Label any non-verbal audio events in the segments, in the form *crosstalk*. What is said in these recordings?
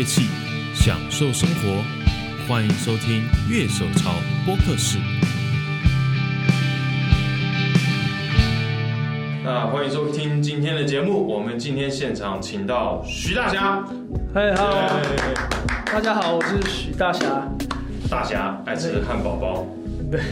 乐器，享受生活。欢迎收听乐手潮播客室。那欢迎收听今天的节目。我们今天现场请到徐大侠。嗨，Hello，大家好，我是徐大侠。大侠爱吃汉堡包。对。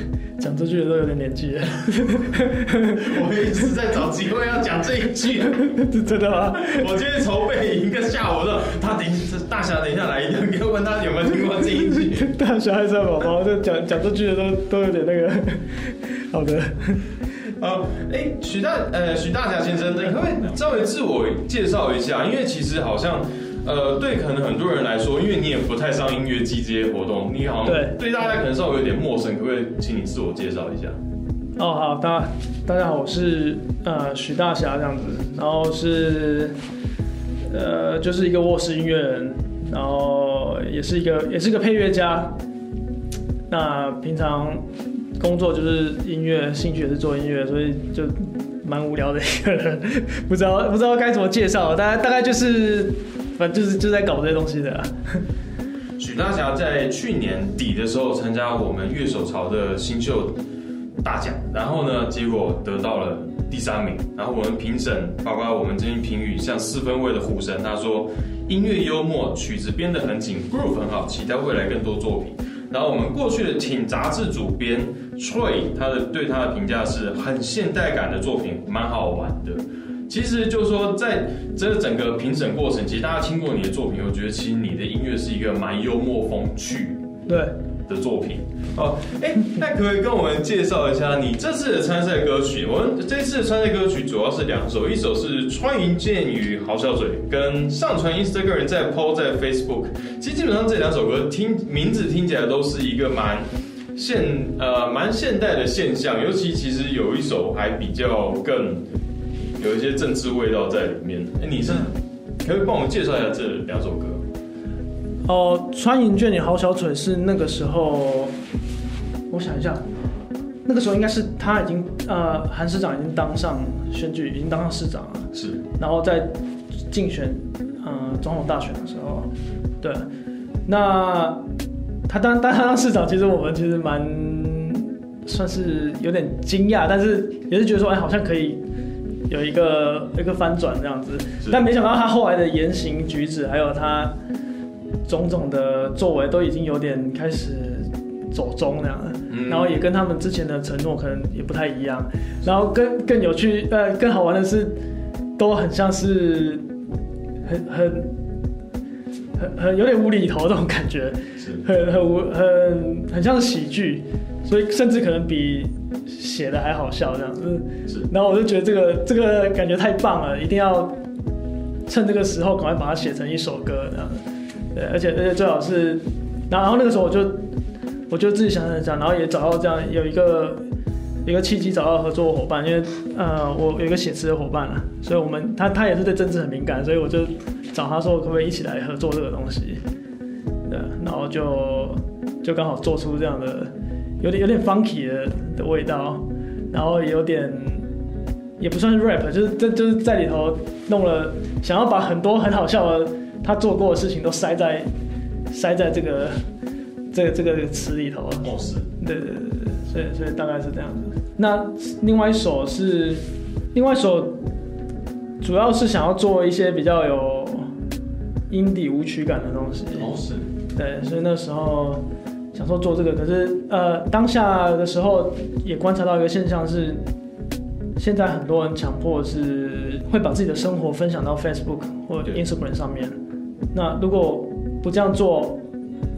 讲这句的都有点年纪了，*laughs* 我一直在找机会要讲这一句，*laughs* 真的吗？我今天筹备一个下午的，他等大侠等一下来一定要问他有没有听过这一句。*laughs* 大侠还是宝宝，就讲讲这句的都都有点那个。好的，啊，哎，许大呃许大侠先生，你可不可以稍微自我介绍一下？因为其实好像。呃，对，可能很多人来说，因为你也不太上音乐季这些活动，你好像对对大家可能稍微有点陌生，可不可以请你自我介绍一下？哦，好，大家大家好，我是呃许大侠这样子，然后是呃就是一个卧室音乐人，然后也是一个也是个配乐家，那平常工作就是音乐，兴趣也是做音乐，所以就蛮无聊的一个人，不知道不知道该怎么介绍，大概大概就是。反正就是就在搞这些东西的。许大侠在去年底的时候参加我们乐手潮的新秀大奖，然后呢，结果得到了第三名。然后我们评审，包括我们这些评语，像四分位的虎神，他说音乐幽默，曲子编得很紧，groove 很好，期待未来更多作品。然后我们过去的请杂志主编 Troy，他的对他的评价是很现代感的作品，蛮好玩的。其实就是说，在这整个评审过程，其实大家听过你的作品，我觉得其实你的音乐是一个蛮幽默风趣对的作品。哦，哎，那可以跟我们介绍一下你这次的参赛歌曲？我们这次的参赛歌曲主要是两首，一首是《穿云箭雨嚎小嘴》，跟上传 Instagram 在 PO 在 Facebook。其实基本上这两首歌听名字听起来都是一个蛮现呃蛮现代的现象，尤其其实有一首还比较更。有一些政治味道在里面。哎，你是可以帮我们介绍一下这两首歌？哦，穿云卷你好小蠢是那个时候，我想一下，那个时候应该是他已经呃，韩市长已经当上选举，已经当上市长了。是。然后在竞选嗯总统大选的时候，对，那他当当上市长，其实我们其实蛮算是有点惊讶，但是也是觉得说，哎，好像可以。有一个一个翻转这样子，但没想到他后来的言行举止，还有他种种的作为，都已经有点开始走中那样了。然后也跟他们之前的承诺可能也不太一样。然后更更有趣呃更好玩的是，都很像是很很很很有点无厘头这种感觉，很很无很很像是喜剧，所以甚至可能比。写的还好笑这样。子，是，然后我就觉得这个这个感觉太棒了，一定要趁这个时候赶快把它写成一首歌这样，对，而且而且最好是，然后那个时候我就我就自己想想想，然后也找到这样有一个一个契机找到合作伙伴，因为呃我有一个写词的伙伴了，所以我们他他也是对政治很敏感，所以我就找他说可不可以一起来合作这个东西，对，然后就就刚好做出这样的。有点有点 funky 的的味道，然后有点也不算是 rap，就是这就是在里头弄了，想要把很多很好笑的他做过的事情都塞在塞在这个这个这个词里头。哦，是，对对对对，所以所以大概是这样子。那另外一首是另外一首，主要是想要做一些比较有 indie 舞曲感的东西。哦，是，对，所以那时候。想说做这个，可是呃，当下的时候也观察到一个现象是，现在很多人强迫是会把自己的生活分享到 Facebook 或者 Instagram 上面。那如果不这样做，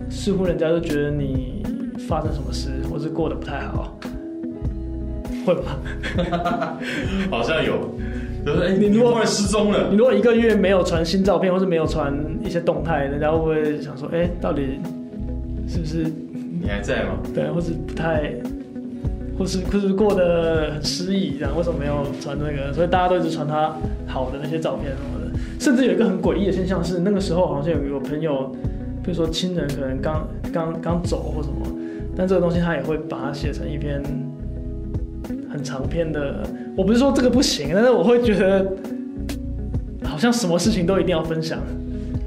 似乎人家就觉得你发生什么事，或是过得不太好，会吗？*laughs* 好像有，就是哎，你如果失踪了，你如果一个月没有传新照片，或是没有传一些动态，人家会不会想说，哎，到底是不是？你还在吗？对，或是不太，或是或是过得很失意，这样为什么没有传那个？所以大家都一直传他好的那些照片什么的。甚至有一个很诡异的现象是，那个时候好像有有朋友，比如说亲人可能刚刚刚走或什么，但这个东西他也会把它写成一篇很长篇的。我不是说这个不行，但是我会觉得好像什么事情都一定要分享。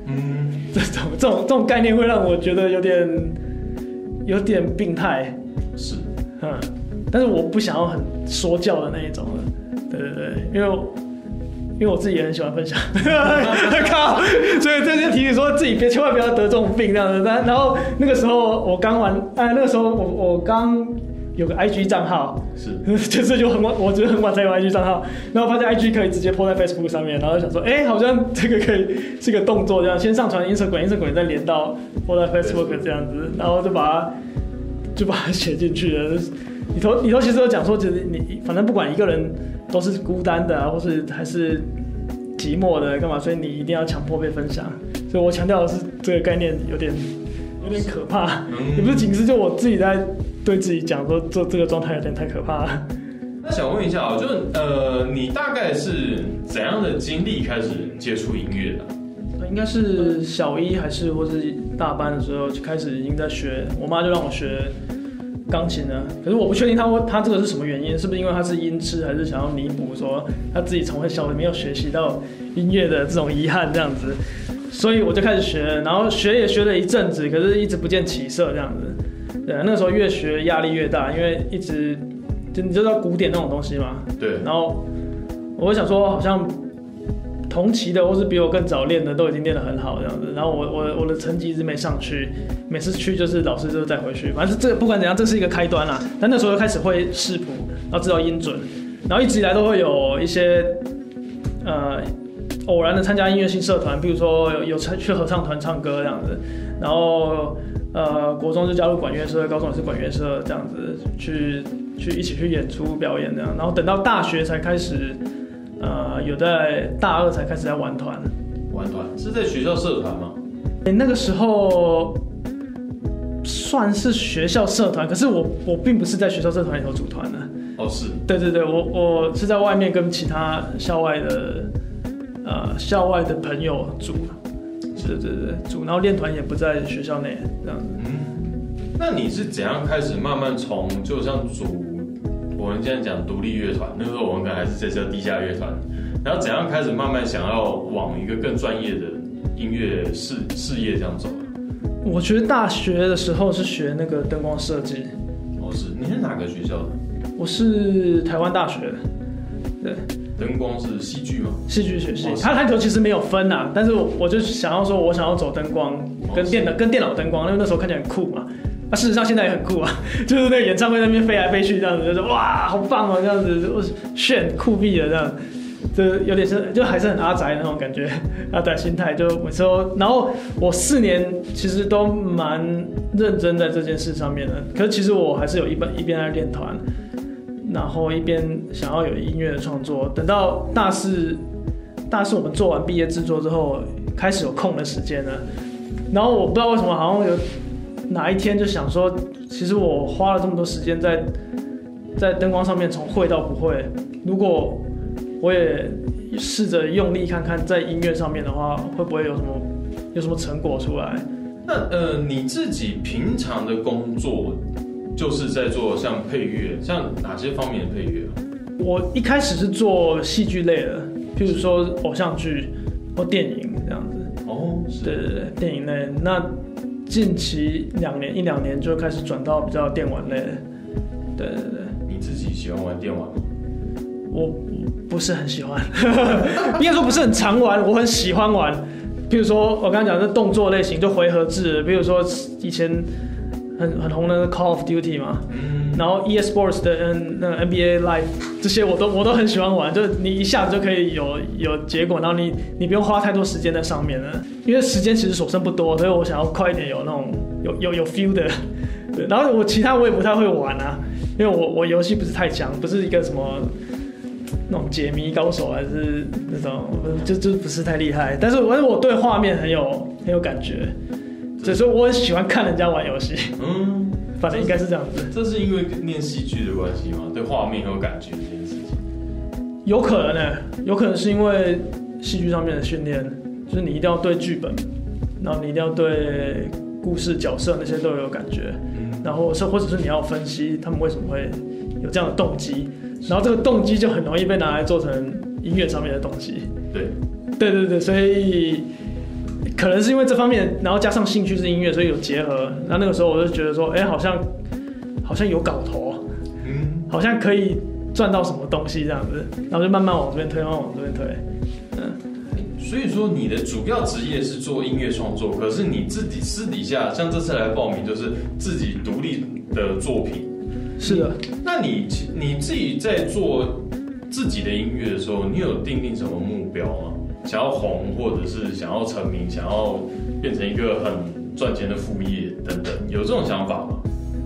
嗯。这种这种这种概念会让我觉得有点有点病态，是，嗯，但是我不想要很说教的那一种。了，对对对，因为因为我自己也很喜欢分享，*laughs* 靠，所以这就提醒说自己别千万不要得这种病这样子。但然后那个时候我刚玩，哎，那个时候我我刚有个 IG 账号，是，*laughs* 就是就很晚，我觉得很晚才有 IG 账号，然后发现 IG 可以直接 po 在 Facebook 上面，然后想说，哎，好像这个可以是个动作，这样先上传 Instagram，Instagram 再连到 po 在 Facebook 这样子，然后就把它就把它写进去了。里头里头其实有讲说，其实你反正不管一个人都是孤单的啊，或是还是寂寞的干嘛，所以你一定要强迫被分享。所以我强调的是这个概念有点有点可怕，嗯。也不是仅是就我自己在对自己讲说这这个状态有点太可怕了。那想问一下啊，就呃，你大概是怎样的经历开始接触音乐的？应该是小一还是或是大班的时候就开始已经在学，我妈就让我学钢琴了。可是我不确定她会她这个是什么原因，是不是因为她是音痴，还是想要弥补说她自己从小没有学习到音乐的这种遗憾这样子。所以我就开始学，然后学也学了一阵子，可是一直不见起色这样子。对，那个时候越学压力越大，因为一直就你知道古典那种东西嘛，对，然后我就想说，好像同期的或是比我更早练的都已经练得很好这样子，然后我我我的成绩一直没上去，每次去就是老师就再回去，反正这不管怎样，这是一个开端啦。但那时候就开始会视谱，然后知道音准，然后一直以来都会有一些呃偶然的参加音乐性社团，比如说有有去合唱团唱歌这样子，然后呃国中就加入管乐社，高中也是管乐社这样子去去一起去演出表演这样，然后等到大学才开始，呃有在大二才开始在玩团，玩团是在学校社团吗？诶那个时候算是学校社团，可是我我并不是在学校社团里头组团的，哦，是，对对对，我我是在外面跟其他校外的呃校外的朋友组，对对对组，然后练团也不在学校内这样子。嗯，那你是怎样开始慢慢从就像组，我们现在讲独立乐团，那时候我们可能还是在叫地下乐团，然后怎样开始慢慢想要往一个更专业的音乐事事业这样走啊？我觉得大学的时候是学那个灯光设计，哦，是，你是哪个学校的？我是台湾大学的，对，灯光是戏剧吗？戏剧学系哦。是它它里头其实没有分呐、但是我我就想要说，我想要走灯光跟电脑跟电脑灯光，因为那时候看起来很酷嘛。那、事实上现在也很酷啊，*laughs* 就是那个演唱会那边飞来飞去这样子，就是哇，好棒哦，这样子，我炫酷毙了这样。就有点是，就还是很阿宅的那种感觉，阿宅心态。就每次都，然后我四年其实都蛮认真在这件事上面的。可是其实我还是有一边一边在练团，然后一边想要有音乐的创作。等到大四，大四我们做完毕业制作之后，开始有空的时间了。然后我不知道为什么，好像有哪一天就想说，其实我花了这么多时间在在灯光上面从会到不会，如果我也试着用力看看，在音乐上面的话，会不会有什么有什么成果出来？那呃，你自己平常的工作就是在做像配乐，像哪些方面的配乐啊？我一开始是做戏剧类的，譬如说偶像剧或电影这样子。哦，是，对对对，电影类。那近期两年一两年就开始转到比较电玩类的。对对对，你自己喜欢玩电玩吗？我不是很喜欢，*laughs* 应该说不是很常玩，我很喜欢玩。譬如说我刚刚讲的动作类型，就回合制的，比如说以前很很红的 Call of Duty 嘛，嗯，然后 EA Sports 的 N 那 N B A Live 这些我都我都很喜欢玩，就是你一下子就可以有有结果，然后你你不用花太多时间在上面了，因为时间其实所剩不多，所以我想要快一点有那种有有有 feel 的，对，*laughs* 然后我其他我也不太会玩啊，因为我我游戏不是太强，不是一个什么。那种解谜高手还是那种，就就不是太厉害，但是我我对画面很有很有感觉，所以说我很喜欢看人家玩游戏，嗯，*laughs* 反正应该是这样子。这是因为念戏剧的关系吗？对画面很有感觉这件事情。有可能呢、有可能是因为戏剧上面的训练，就是你一定要对剧本，然后你一定要对故事角色那些都有感觉，嗯，然后是或者是你要分析他们为什么会有这样的动机，然后这个动机就很容易被拿来做成音乐上面的东西。对，对对对，所以可能是因为这方面，然后加上兴趣是音乐，所以有结合。那那个时候我就觉得说，哎、好像好像有搞头，嗯，好像可以赚到什么东西这样子，然后就慢慢往这边推，慢慢往这边推。所以说你的主要职业是做音乐创作，可是你自己私底下像这次来报名就是自己独立的作品。是的，那你你自己在做自己的音乐的时候，你有定定什么目标吗？想要红，或者是想要成名，想要变成一个很赚钱的副业等等，有这种想法吗？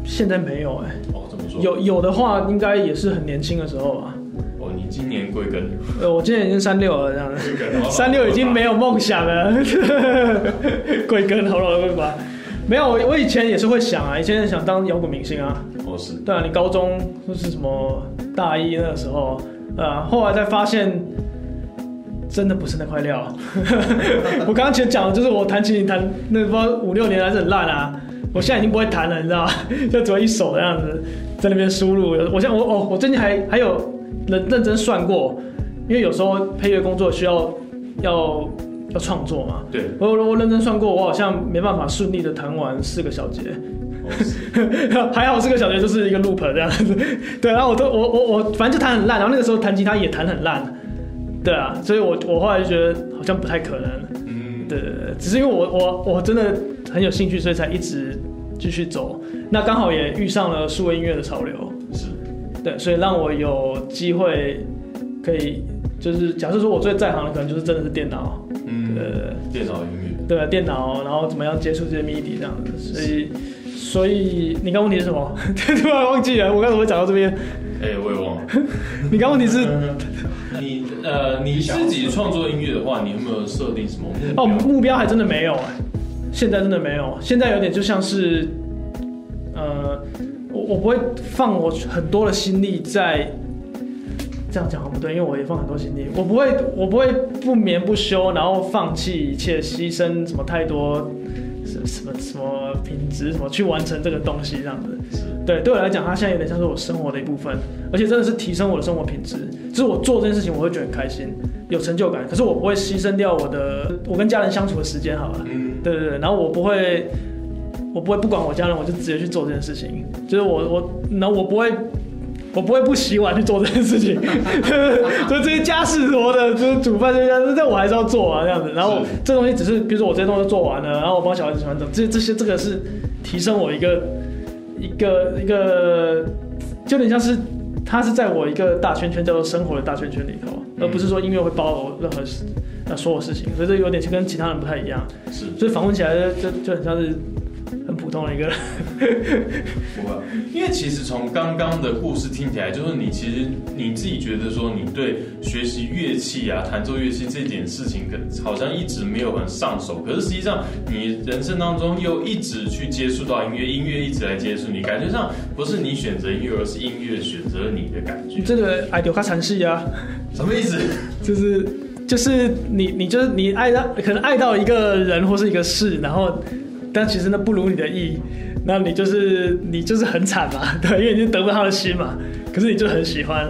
现在没有哎、哦，怎么说？有有的话，应该也是很年轻的时候吧。哦，你今年贵庚？呃，我今年已经三六了，这样子。三六已经没有梦想了，*laughs* 贵庚好了吧？没有，我我以前也是会想啊，以前想当摇滚明星啊。哦，是对啊，你高中就是什么大一那个时候，啊，后来才发现，真的不是那块料。*laughs* 我刚刚其实讲的就是我弹琴弹那不知道五六年还是很烂啊，我现在已经不会弹了，你知道吗？*laughs* 就只会一手这样子在那边输入。我像我哦，我最近还还有认认真算过，因为有时候配乐工作需要要要创作嘛。对，我我我认真算过，我好像没办法顺利的弹完四个小节。*laughs* 还好四个小节就是一个 loop 这样子，对，然后我都我我我反正就弹很烂，然后那个时候弹吉他也弹很烂，对啊，所以我我后来就觉得好像不太可能，嗯，对对对，只是因为我我我真的很有兴趣，所以才一直继续走，那刚好也遇上了数位音乐的潮流，是。对，所以让我有机会可以就是假设说我最在行的可能就是真的是电脑，嗯，呃，电脑音乐。对电脑，然后怎么样接触这些 MIDI 这样子，所以所以你刚问题是什么？*laughs* 突然忘记了，我刚怎么会讲到这边？哎、我也忘了。*laughs* 你刚问题是 *laughs* 你呃，你自己创作音乐的话，你有没有设定什么目标？哦，目标还真的没有哎，现在真的没有，现在有点就像是，呃，我我不会放我很多的心力在。这样讲好不对，因为我也放很多心力，我不会，我不会不眠不休，然后放弃一切，牺牲什么太多，什什么什么品质，什么去完成这个东西，这样子。对，对我来讲，它现在有点像是我生活的一部分，而且真的是提升我的生活品质。就是我做这件事情，我会觉得很开心，有成就感。可是我不会牺牲掉我的我跟家人相处的时间，好了。嗯，对对对，然后我不会，我不会不管我家人，我就直接去做这件事情。就是我我，然后我不会。我不会不洗碗去做这件事情，*laughs* 所以这些家事什么的，就是煮饭这些，这我还是要做啊，这样子。然后这东西只是，比如说我这些东西做完了，然后我帮小孩子洗完澡，这这些这个是提升我一个一个一个，就有点像是它是在我一个大圈圈叫做生活的大圈圈里头，而不是说音乐会包我任何事呃所有事情，所以这有点跟其他人不太一样。是所以访问起来就就就很像是很普通的一个人。不会，因为其实从刚刚的故事听起来，就是你其实你自己觉得说，你对学习乐器啊、弹奏乐器这件事情，可好像一直没有很上手。可是实际上，你人生当中又一直去接触到音乐，音乐一直来接触你，感觉上不是你选择音乐，而是音乐选择你的感觉。这个爱丢卡禅系啊，什么意思？就是就是你你就是你爱到可能爱到一个人或是一个事，然后但其实那不如你的意，那你就是你就是很惨嘛，*laughs* 对，因为你就得不到他的心嘛，可是你就很喜欢，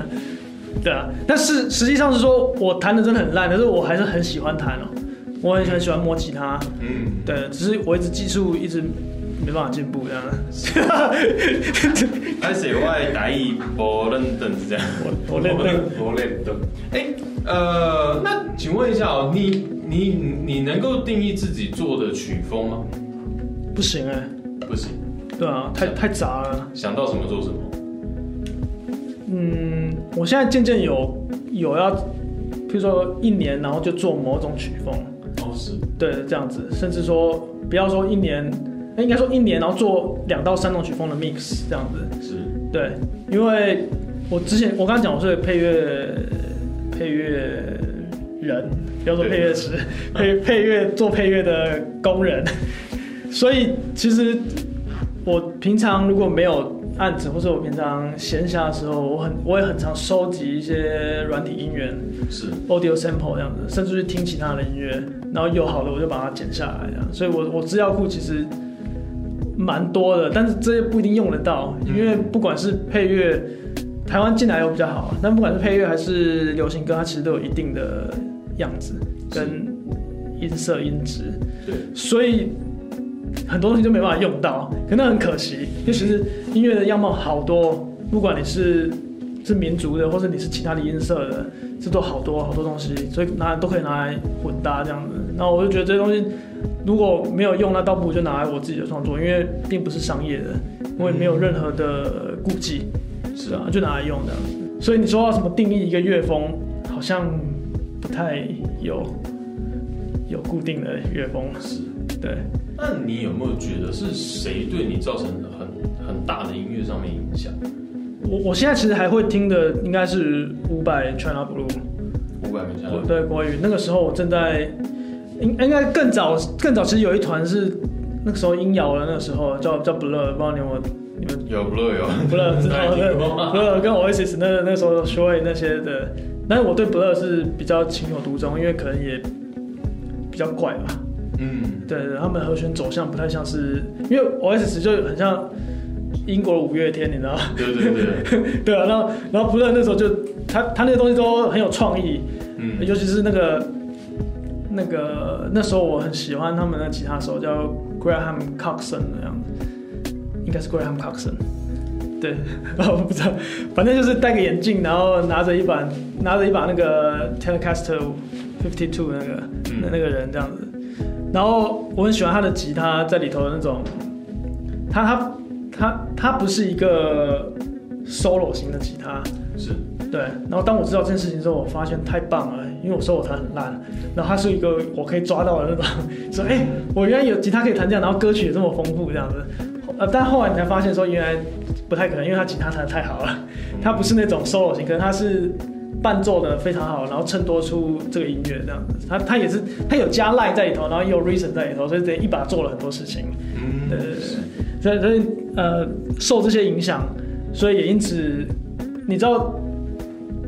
对啊。但是实际上是说我弹的真的很烂，可是我还是很喜欢弹哦，我很很喜欢摸吉他，嗯，对，只是我一直技术一直没办法进步这样。开始外打一不认等是这样。我我认得 *laughs* 我认得。哎，呃，那请问一下哦，你你你能够定义自己做的曲风吗？不行哎、不行，对啊，太太杂了。想到什么做什么。嗯，我现在渐渐有有要，譬如说一年，然后就做某种曲风，哦，是，对，这样子，甚至说不要说一年，那应该说一年，然后做两到三种曲风的 mix 这样子，是，对，因为我之前我刚刚讲我是配乐配乐人，不要说配乐师，配配乐做配乐的工人，所以其实我平常如果没有案子，或者我平常闲暇的时候，我很我也很常收集一些软体音源是，audio sample 这样子，甚至去听其他的音乐，然后有好的我就把它剪下来这样，所以我我资料库其实蛮多的，但是这些不一定用得到，因为不管是配乐，台湾进来又比较好，但不管是配乐还是流行歌，它其实都有一定的样子跟音色音质，对，所以很多东西就没办法用到，可那很可惜。因为其实音乐的样貌好多，不管你是是民族的，或者你是其他的音色的，这都好多好多东西，所以拿都可以拿来混搭这样子。然后我就觉得这些东西如果没有用，那倒不如就拿来我自己的创作，因为并不是商业的，我也没有任何的顾忌，是啊，就拿来用的。所以你说要什么定义一个乐风，好像不太有有固定的乐风，是。对。那你有没有觉得是谁对你造成很很大的音乐上面影响？我我现在其实还会听的应该是伍佰 China Blue，伍佰跟 China 对国语。那个时候我正在应应该更早更早，其实有一团是那个时候音摇的，那个时候叫叫 Blur，不知道你有没有你们有 Blur 有 Blur *laughs* 知道对 Blur 跟 Oasis 那那时候 Showy 那些的，但是我对 Blur 是比较情有独钟，因为可能也比较怪吧。嗯，对对，他们和弦走向不太像是，因为 Oasis 就很像英国的五月天，你知道吗？对对对，*laughs* 对啊，然后然后 Blur 那时候就他他那些东西都很有创意，嗯，尤其是那个那个那时候我很喜欢他们的吉他手叫 Graham Coxon 那样。子，应该是 Graham Coxon，对，*laughs* 我不知道，反正就是戴个眼镜，然后拿着一把拿着一把那个 Telecaster Fifty Two 那个那那个人这样子。然后我很喜欢他的吉他在里头的那种，他他他他不是一个 solo 型的吉他，是对。然后当我知道这件事情之后，我发现太棒了，因为我 solo 弹很烂，然后他是一个我可以抓到的那种，*laughs* 说哎，我原来有吉他可以弹这样，然后歌曲也这么丰富这样子。呃，但后来你才发现说原来不太可能，因为他吉他弹的太好了，他不是那种 solo 型，可能他是。伴奏的非常好，然后衬托出这个音乐这样子。他他也是他有加 line 在里头，然后也有 reason 在里头，所以等于一把做了很多事情。嗯，对对对。所以所以呃，受这些影响，所以也因此，你知道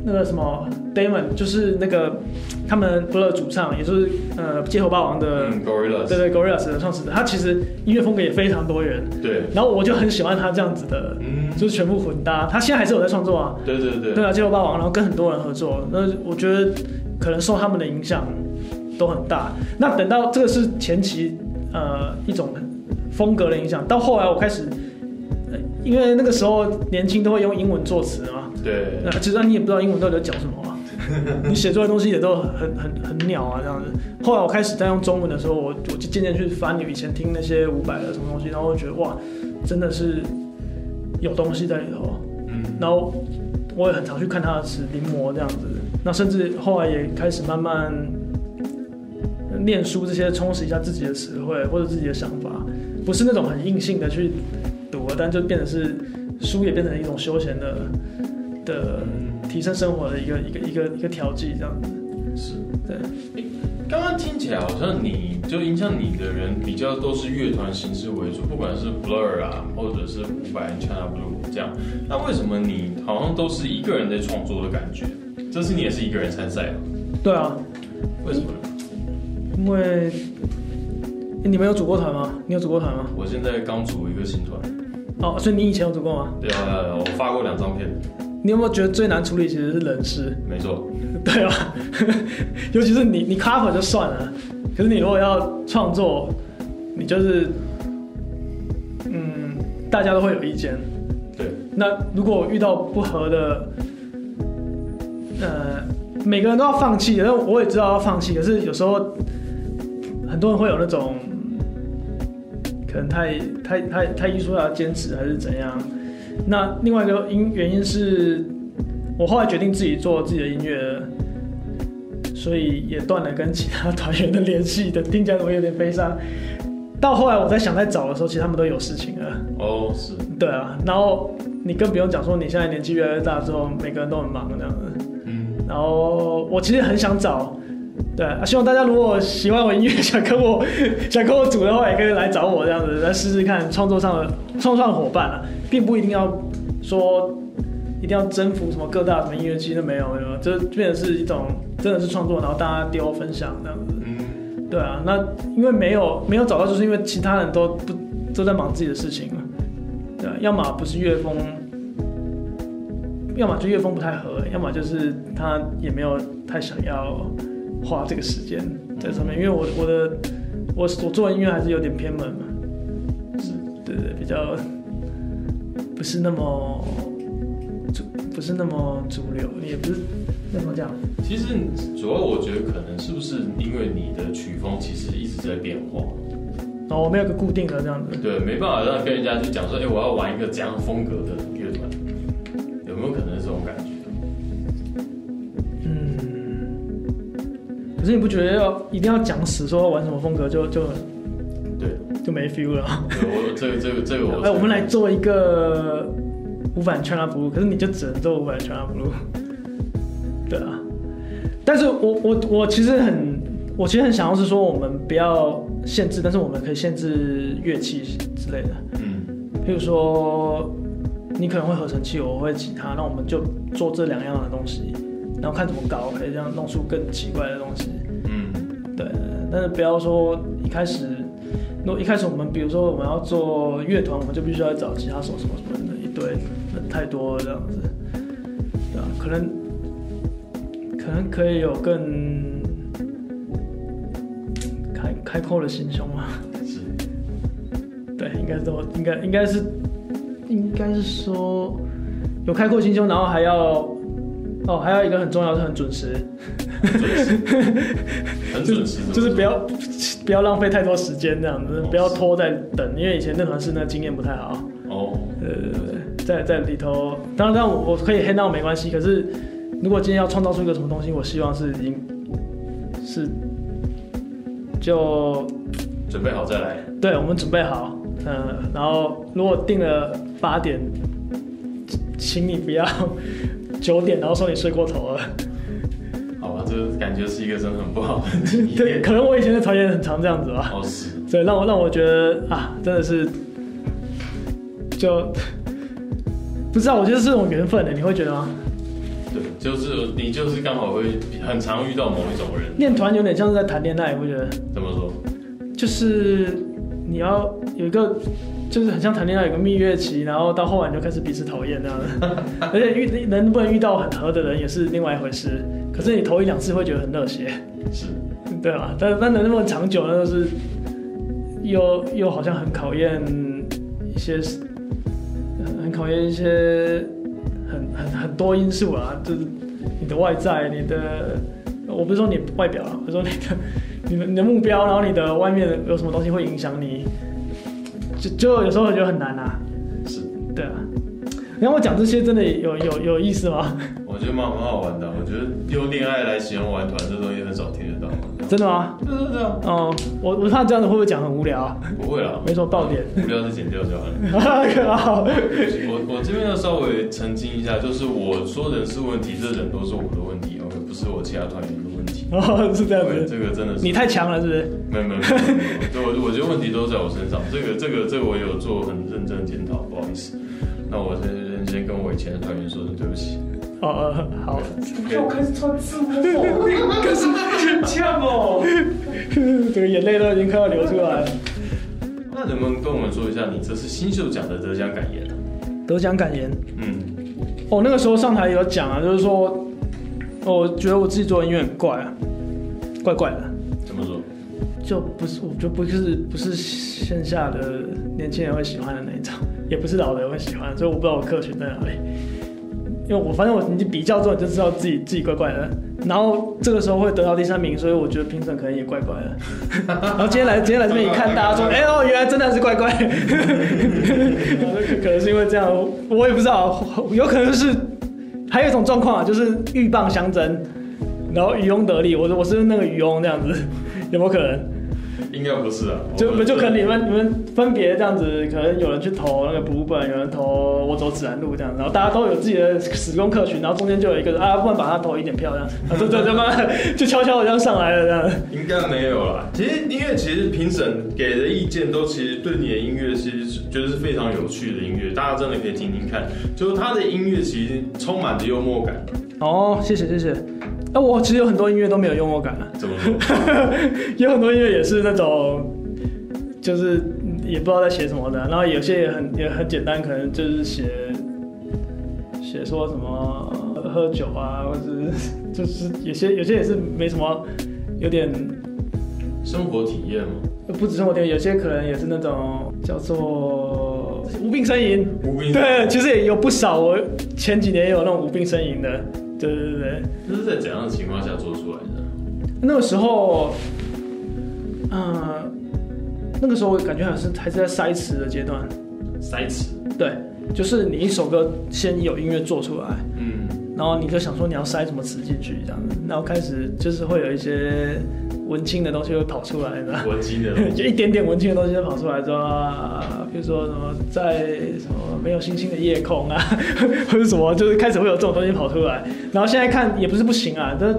那个什么 Damon 就是那个他们 Blur 主唱，也就是呃街头霸王的 Gorillaz，对对 Gorillaz 的创始人，他其实音乐风格也非常多元。对。然后我就很喜欢他这样子的。嗯就是全部混搭，他现在还是有在创作啊。对对对。对啊，街头霸王，然后跟很多人合作，那我觉得可能受他们的影响都很大。那等到这个是前期呃一种风格的影响，到后来我开始，因为那个时候年轻都会用英文作词嘛。对。那其实你也不知道英文到底在讲什么啊，你写出来的东西也都很很很鸟啊这样子。后来我开始在用中文的时候，我我就渐渐去翻你以前听那些伍佰的什么东西，然后我觉得哇，真的是。有东西在里头，嗯，然后我也很常去看他的词临摹这样子，那甚至后来也开始慢慢念书这些，充实一下自己的词汇或者自己的想法，不是那种很硬性的去读，但就变成是书也变成一种休闲的的提升生活的一个一个一个一个调剂这样子，是对。刚刚听起来好像你就影响你的人比较都是乐团形式为主，不管是 Blur 啊，或者是伍佰、China Blue 这样。那为什么你好像都是一个人在创作的感觉？这次你也是一个人参赛吗？对啊。为什么？因为你们有组过团吗？你有组过团吗？我现在刚组一个新团。哦，所以你以前有组过吗？对啊，我发过两张片。你有没有觉得最难处理其实是人事？没错，*laughs* 对啊，*laughs* 尤其是你你 cover 就算了，可是你如果要创作，你就是，嗯，大家都会有意见。对，那如果遇到不合的，呃，每个人都要放弃，但我也知道要放弃，可是有时候很多人会有那种，可能太太太太艺术要坚持还是怎样。那另外一个因原因是，我后来决定自己做自己的音乐，所以也断了跟其他团员的联系的。听起来我有点悲伤。到后来我在想再找的时候，其实他们都有事情了。哦，是。对啊，然后你更不用讲说你现在年纪越来越大之后，每个人都很忙这样子。嗯。然后我其实很想找。对啊，希望大家如果喜欢我音乐，*laughs* 想跟我 *laughs* 想跟我组的话，也可以来找我这样子来试试看创作上的创创伙伴啊，并不一定要说一定要征服什么各大什么音乐机都没有没有，这变成是一种真的是创作，然后大家丢分享这样子。嗯，对啊，那因为没有没有找到，就是因为其他人都不都在忙自己的事情嘛。对，要么不是乐风，要么就乐风不太合，要么就是他也没有太想要。花这个时间在上面，因为我我的我我做的音乐还是有点偏门嘛，是，对对，比较不是那么主，不是那么主流，也不是那么这样。其实主要我觉得可能是不是因为你的曲风其实一直在变化，哦，我没有个固定的这样子。对，没办法让跟人家去讲说，哎、我要玩一个这样风格的乐可是你不觉得要一定要讲死说玩什么风格就就对，就没 feel 了？对我这个这个这个 *laughs* 我，哎，我们来做一个无反 h a n blue，可是你就只能做无反 h a n blue，对啊。但是我我我其实很，我其实很想要是说，我们不要限制，但是我们可以限制乐器之类的。嗯，譬如说，你可能会合成器，我会吉他，那我们就做这两样的东西，然后看怎么搞，可以这样弄出更奇怪的东西。嗯，对，但是不要说一开始，如果一开始我们比如说我们要做乐团，我们就必须要找吉他手什么什么的一堆，人太多了这样子，对啊、可能可能可以有更开开阔的心胸嘛，是，对，应该是都应该应该是应该是说有开阔心胸，然后还要哦还有一个很重要是很准时，*laughs* 很准时，就是不要不要浪费太多时间这样子，不要拖在等，因为以前乐团是那经验不太好。哦，对对对，在在里头，当然，我可以黑到没关系。可是，如果今天要创造出一个什么东西，我希望是已经是就准备好再来，对我们准备好，嗯、然后如果定了八点，请你不要九点，然后说你睡过头了。好吧，这个感觉是一个真的很不好的体 *laughs* 对，可能我以前的团员很常这样子吧。哦，是，对，让我让我觉得啊，真的是就 *laughs* 不知道，我觉得是这种缘分的，你会觉得吗？对，就是你就是刚好会很常遇到某一种人，练团有点像是在谈恋爱，你不觉得？怎么说？就是你要有一个，就是很像谈恋爱，有个蜜月期，然后到后来就开始彼此讨厌那样的。*laughs* 而且遇能不能遇到很合的人也是另外一回事。可是你头一两次会觉得很热血，是，对啊？但但能那么长久，那就是又又好像很考验一些，很很考验一些很很很多因素啊，就是你的外在，你的，我不是说你外表啊，我说你的你的你的目标，然后你的外面有什么东西会影响你，就就有时候我觉得很难啊，是，对啊。你让我讲这些真的有有有意思吗？我觉得蛮蛮好玩的。我觉得用恋爱来形容玩团这东西很少听得到。真的吗？对对对啊，哦、我我怕这样子会不会讲很无聊啊？不会啦，没什么爆点。无聊就剪掉就好了。*laughs* 好，我我这边要稍微澄清一下，就是我说人事问题，这人都是我的问题，OK，不是我其他团员的问题。哦，是这样对，子。这个真的是你太强了，是不是？没有没有没有，没有对我我觉得问题都在我身上，这个这个这个我有做很认真的检讨，不好意思。那我先先跟我以前的团员说声对不起。哦哦，好。要开始穿自摸帽，可是呛哦。这个眼泪都已经快要流出来了。那能不能跟我们说一下你这次新秀奖的得奖感言呢？得奖感言。嗯，哦，那个时候上台有讲啊，就是说，哦，我觉得我自己做的音乐很怪啊，怪怪的，怎么说？就不是，我觉得不是不是线下的年轻人会喜欢的那一种，也不是老的人会喜欢，所以我不知道我客群在哪里。因为我反正我你比较之后你就知道自己自己怪怪的，然后这个时候会得到第三名，所以我觉得评审可能也怪怪的。然后今天来 *laughs* 今天来这边一看，大家说，哎哦，原来真的是怪怪。可能是因为这样，我也不知道，有可能是还有一种状况啊，就是鹬蚌相争，然后渔翁得利。我我是那个渔翁这样子，有没有可能？*laughs* 应该不是啊，就不就可能你们你们分别这样子，可能有人去投那个补本，有人投我走指南路这样，然后大家都有自己的使用客群，然后中间就有一个人啊，不然把他投一点票这样，啊，就就 *laughs* 就悄悄的这样上来了这样。应该没有啦。其实因为其实评审给的意见都其实对你的音乐其实是觉得是非常有趣的音乐，大家真的可以听听看。就是他的音乐其实充满着幽默感。哦，谢谢谢谢。那、我其实有很多音乐都没有幽默感啊，怎么说？*laughs* 有很多音乐也是那种，就是也不知道在写什么的，然后有些也很也很简单，可能就是写写说什么喝酒啊，或者是 *laughs* 就是有些有些也是没什么有点生活体验嘛，不止生活体验，有些可能也是那种叫做无病呻吟。无病对，其实也有不少，我前几年也有那种无病呻吟的。对对对对，这是在怎样的情况下做出来的？那个时候，嗯、那个时候我感觉好像是还是在塞词的阶段。塞词，对，就是你一首歌先有音乐做出来，嗯，然后你就想说你要塞什么词进去这样子，然后开始就是会有一些文青的东西会跑出来的。文青的东 *laughs* 就，一点点文青的东西就跑出来说啊，比如说什么在什么没有星星的夜空啊，*laughs* 或者什么，就是开始会有这种东西跑出来。然后现在看也不是不行啊，这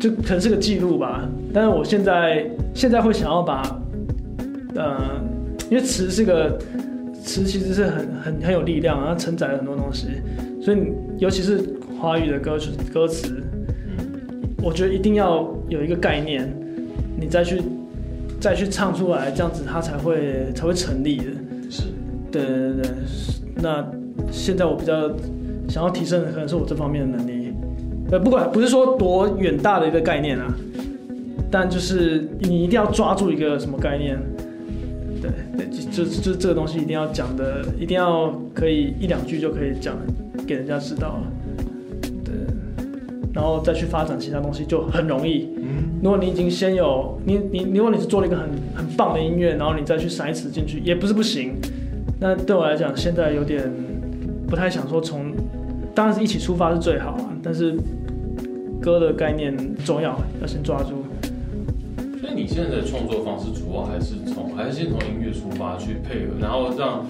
就可能是个记录吧。但是我现在现在会想要把，呃，因为词是个词，其实是很很很有力量，然后承载了很多东西，所以你尤其是华语的歌曲歌词，嗯，我觉得一定要有一个概念，你再去再去唱出来，这样子它才会才会成立的。是，对对对对，那现在我比较想要提升的可能是我这方面的能力。呃，不管不是说多远大的一个概念啊，但就是你一定要抓住一个什么概念。对对，就就就这个东西一定要讲的，一定要可以一两句就可以讲给人家知道了。对，然后再去发展其他东西就很容易。嗯，如果你已经先有你你如果你是做了一个很很棒的音乐，然后你再去塞词进去，也不是不行。那对我来讲，现在有点不太想说从，当然是一起出发是最好啊，但是歌的概念重要，要先抓住。所以你现在的创作方式主要还是从还是先从音乐出发去配合，然后让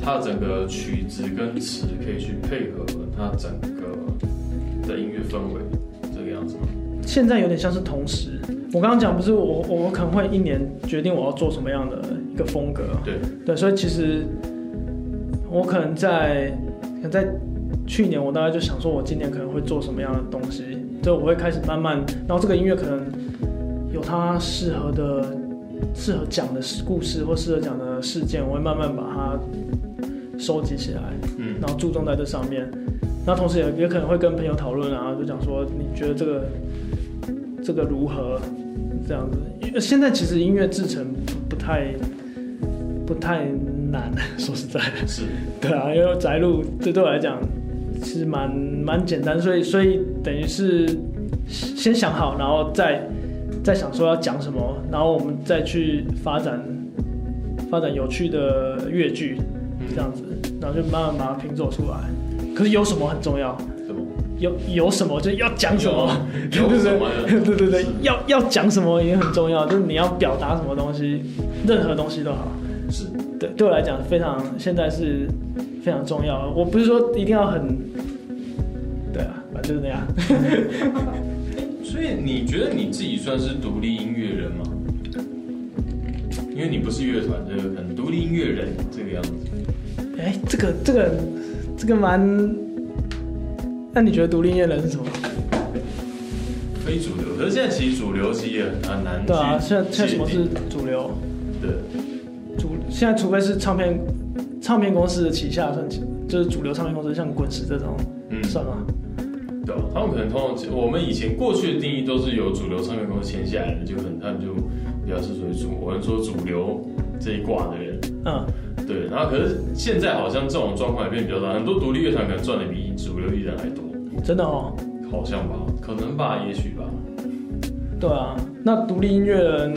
它整个曲子跟词可以去配合它整个的音乐氛围，这个样子吗？现在有点像是同时，我刚刚讲不是我我我可能会一年决定我要做什么样的一个风格，对对，所以其实我可能在可能在去年，我大概就想说，我今年可能会做什么样的东西，就我会开始慢慢，然后这个音乐可能有它适合的、适合讲的故事或适合讲的事件，我会慢慢把它收集起来，嗯然后注重在这上面。然后同时也也可能会跟朋友讨论啊，就讲说你觉得这个这个如何这样子？因为现在其实音乐制成不不太不太难，*laughs* 说实在的，是，对啊，因为宅录这对我来讲其实蛮蛮简单，所以所以等于是先想好，然后再再想说要讲什么，然后我们再去发展发展有趣的乐剧这样子，然后就慢慢把它拼凑出来。可是有什么很重要？什么？有有什么就要讲什么，有 *laughs* 有什么的？对对对，要要讲什么也很重要，就是你要表达什么东西，任何东西都好。是，对，对我来讲非常现在是非常重要。我不是说一定要很，对啊，反正就是那样。*laughs* 所以你觉得你自己算是独立音乐人吗？因为你不是乐团，这个可能独立音乐人这个样子。哎，这个这个这个蛮，那你觉得独立音乐人是什么？非主流，可是现在其实主流其实也很难去对啊，现在现在什么是主流？对，主现在除非是唱片唱片公司的旗下算起，就是主流唱片公司，像滚石这种，嗯，算吗？对啊，他们可能通常我们以前过去的定义都是由主流唱片公司签下来的，就很他们就比较是属于主我们说主流这一挂的人，嗯，对。然后可是现在好像这种状况也变比较大，很多独立乐团可能赚的比主流艺人还多，真的哦。好像吧，可能吧，也许吧。对啊，那独立音乐人，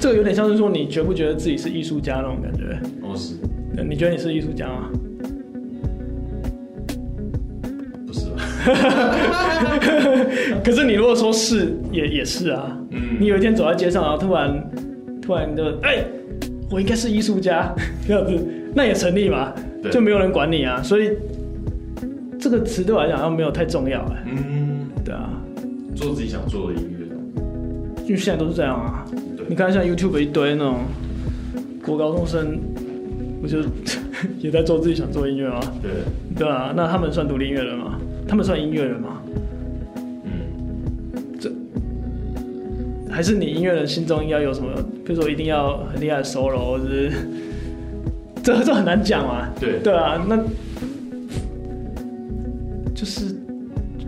这个有点像是说你觉不觉得自己是艺术家那种感觉？哦，是你觉得你是艺术家吗？不是吧？*laughs* 可是你如果说是，也也是啊。嗯，你有一天走在街上，然后突然突然就哎、我应该是艺术家 *laughs* 这样子，那也成立嘛，对就没有人管你啊。所以这个词对我来讲好像没有太重要哎、嗯，对啊，做自己想做的音乐。因为现在都是这样啊。对你看像 YouTube 一堆那种国高中生，不就 *laughs* 也在做自己想做音乐吗？对，对啊，那他们算独立音乐人吗？他们算音乐人吗？还是你音乐人心中应该有什么？比如说一定要很厉害的 solo，或者是这这很难讲嘛。对，对啊，那就是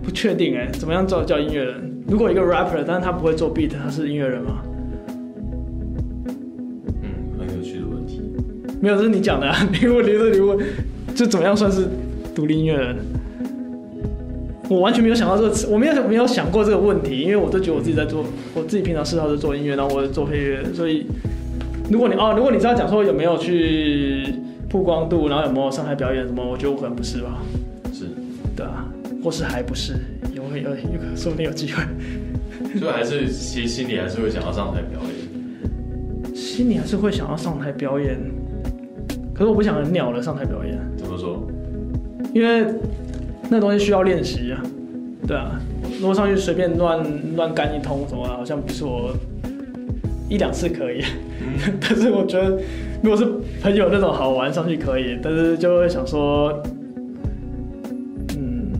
不确定哎、怎么样叫叫音乐人？如果一个 rapper，但是他不会做 beat，他是音乐人吗？嗯，很有趣的问题。没有，这是你讲的、啊。你问，你问，你问，就怎么样算是独立音乐人？我完全没有想到这个词，我没有没有想过这个问题，因为我都觉得我自己在做，我自己平常嗜好是做音乐，然后我是做配乐，所以如果你哦，如果你知道讲说有没有去曝光度，然后有没有上台表演什么，我觉得我可能不是吧，是，对啊，或是还不是，有有有有可说不定有机会，所以还是其实心里还是会想要上台表演。心里还是会想要上台表演，可是我不想很鸟的上台表演。怎么说？因为那东西需要练习啊，对啊，如果上去随便乱乱干一通什么的，好像不是我一两次可以，*laughs* 但是我觉得如果是朋友那种好玩上去可以，但是就会想说，嗯，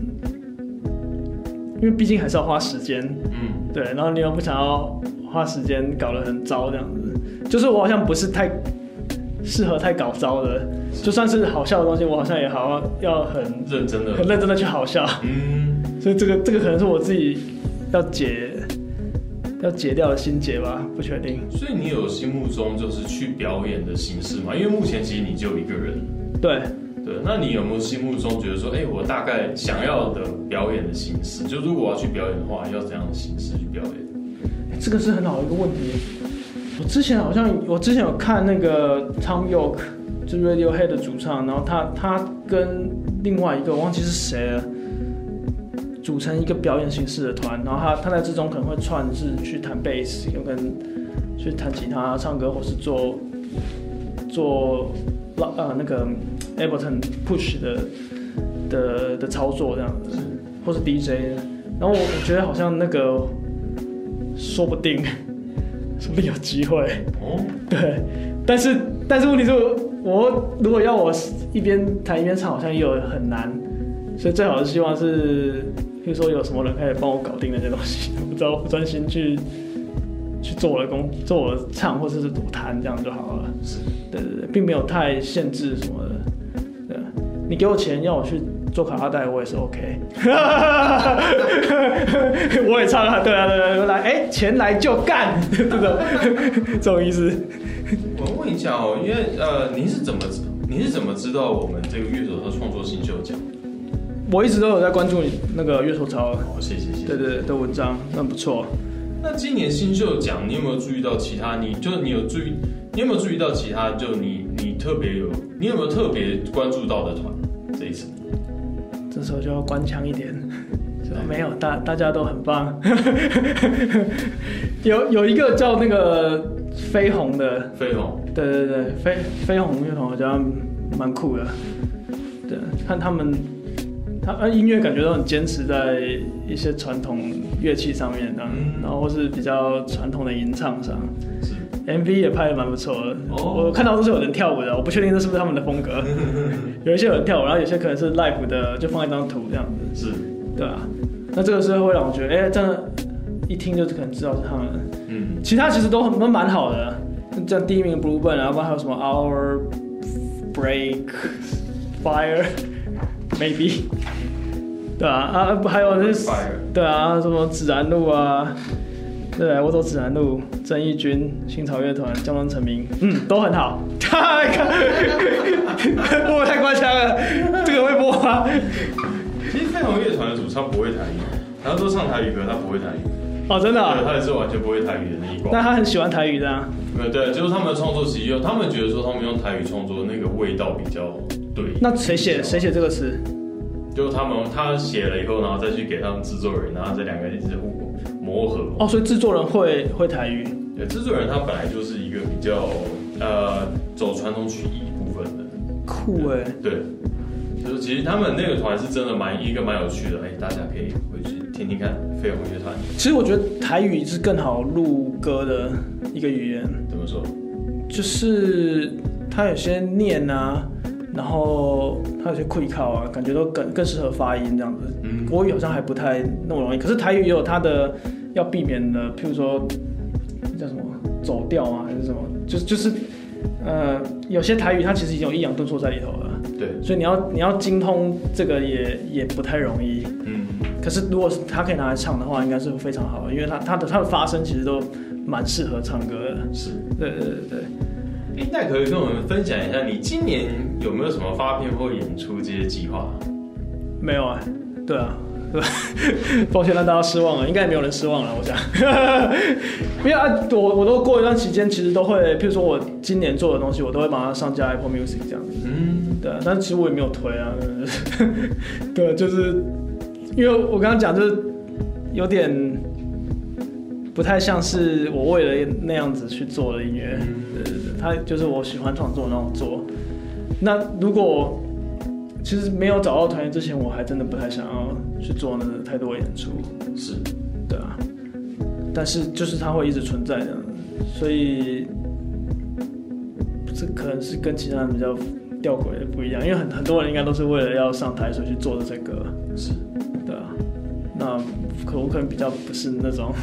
因为毕竟还是要花时间，嗯，对，然后你又不想要花时间搞得很糟这样子，就是我好像不是太适合太搞糟的，就算是好笑的东西，我好像也好要很认真的很。认真的去好笑，嗯，所以这个这个可能是我自己要解要解掉的心结吧，不确定。所以你有心目中就是去表演的形式吗？因为目前其实你就一个人。对，对，那你有没有心目中觉得说，哎、我大概想要的表演的形式，就如果我要去表演的话，要怎样的形式去表演？这个是很好的一个问题。我之前好像我之前有看那个 Tom York，就是 Radiohead 的主唱，然后他他跟另外一个我忘记是谁了，组成一个表演形式的团，然后他他在之中可能会串是去弹贝斯，有可能去弹吉他、唱歌，或是做做呃那个 Ableton Push 的的的操作这样子，或是 DJ。然后我我觉得好像那个说不定，说不定有机会。哦，对，但是但是问题是我，如果要我一边弹一边唱，好像也有很难，所以最好是希望是，比如说有什么人可以帮我搞定那些东西，*laughs* 我只要专心去去做我的工，做我的唱或者是我弹这样就好了。是，对对对，并没有太限制什么的。对，你给我钱要我去做卡拉带，我也是 OK。*laughs* 我也唱啊，对啊对啊，来哎，钱来就干，*laughs* 这种 *laughs* 这种意思。我问一下哦，因为呃，您是怎么您是怎么知道我们这个乐手的创作新秀奖？我一直都有在关注你那个乐手潮，好，谢谢谢谢。对对对的文章，那不错。那今年新秀奖，你有没有注意到其他？你就你有注意，你有没有注意到其他？就你你特别有，你有没有特别关注到的团？这一次这时候就要官腔一点，*laughs* 就没有大大家都很棒。*laughs* 有有一个叫那个飞鸿的，飞鸿，对对对，飞飞鸿乐团我觉得蛮酷的。对，看他们，他呃音乐感觉都很坚持在一些传统乐器上面，这样，嗯。然后或是比较传统的吟唱上。是 MV 也拍的蛮不错的，哦。我看到都是有人跳舞的，我不确定这是不是他们的风格。*laughs* 有一些有人跳舞，然后有些可能是 live 的，就放一张图这样子，是，对啊。那这个是会让我觉得，哎、真的，一听就可能知道是他们。嗯，其他其实都很都蛮好的，像第一名 Blue Burn，然后还有什么 Our Break Fire *laughs* Maybe，对啊啊，还有那 Fire 对啊，什么自然路啊，对，我走指南路，郑义军、新潮乐团、江东成名，嗯，都很好。太不会太官腔了？这个会播吗？其实飞鸿乐团的主唱不会台语，他都唱台语歌，他不会台语，哦，真的、对，啊？他也是完全不会台语的那一挂。那他很喜欢台语的、啊，对对，就是他们的创作其实用，他们觉得说他们用台语创作那个味道比较对。那谁写谁写这个词？就他们他写了以后，然后再去给他们制作人，然后这两个人一直互磨合。哦，所以制作人会会台语。对，制作人他本来就是一个比较呃走传统曲艺部分的，酷哎、对，就是其实他们那个团是真的蛮一个蛮有趣的，哎，大家可以回去听听看飞鸿乐团其实我觉得台语是更好录歌的一个语言，怎么说。就是他有些念啊，然后它有些溃靠啊，感觉都更更适合发音这样子。嗯，国语好像还不太那么容易，可是台语也有它的要避免的，譬如说叫什么走调啊，还是什么，就就是呃，有些台语它其实已经有抑扬顿挫在里头了，对，所以你要你要精通这个也也不太容易。嗯，可是如果是他可以拿来唱的话，应该是非常好的，因为他他的他的发声其实都蛮适合唱歌的。是。对对对对。哎，那可以跟我们分享一下，你今年有没有什么发片或演出这些计划？没有啊，对啊，对，*laughs* 抱歉让大家失望了，应该也没有人失望了，我想。*laughs* 因为啊，我我都过一段时间，其实都会，譬如说我今年做的东西，我都会把它上架 Apple Music 这样子。嗯，对啊，但是其实我也没有推啊，*laughs* 对，就是因为我刚刚讲，就是有点不太像是我为了那样子去做的音乐。对对对，他就是我喜欢创作那种做。那如果其实没有找到团员之前，我还真的不太想要去做那太多演出。是，对啊。但是就是它会一直存在的，所以这可能是跟其他人比较吊诡的不一样，因为很很多人应该都是为了要上台所以去做的这个。是，对啊。那可我可能比较不是那种，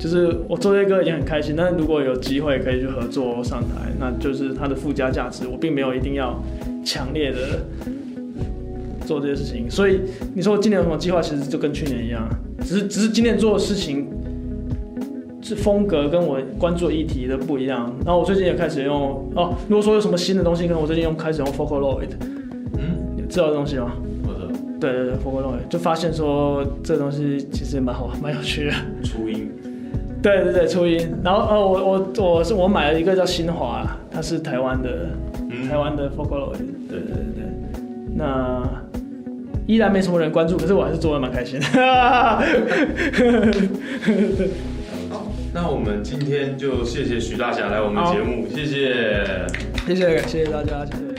就是我做这个已经很开心，但是如果有机会可以去合作上台，那就是它的附加价值，我并没有一定要强烈的做这些事情。所以你说我今年有什么计划，其实就跟去年一样，只是只是今年做的事情。是风格跟我关注议题的不一样，然后我最近也开始用哦。如果说有什么新的东西，可能我最近用开始用 Focaloid，嗯，知道这东西吗？对对对，Focaloid 就发现说这东西其实蛮好，蛮有趣的。初音，对对对，初音。然后呃，我我我是我买了一个叫新华，它是台湾的，台湾的 Focaloid。对对对对，那依然没什么人关注，可是我还是做的蛮开心 *laughs* 的。那我们今天就谢谢徐大侠来我们节目，谢谢，谢谢，谢谢大家，谢谢。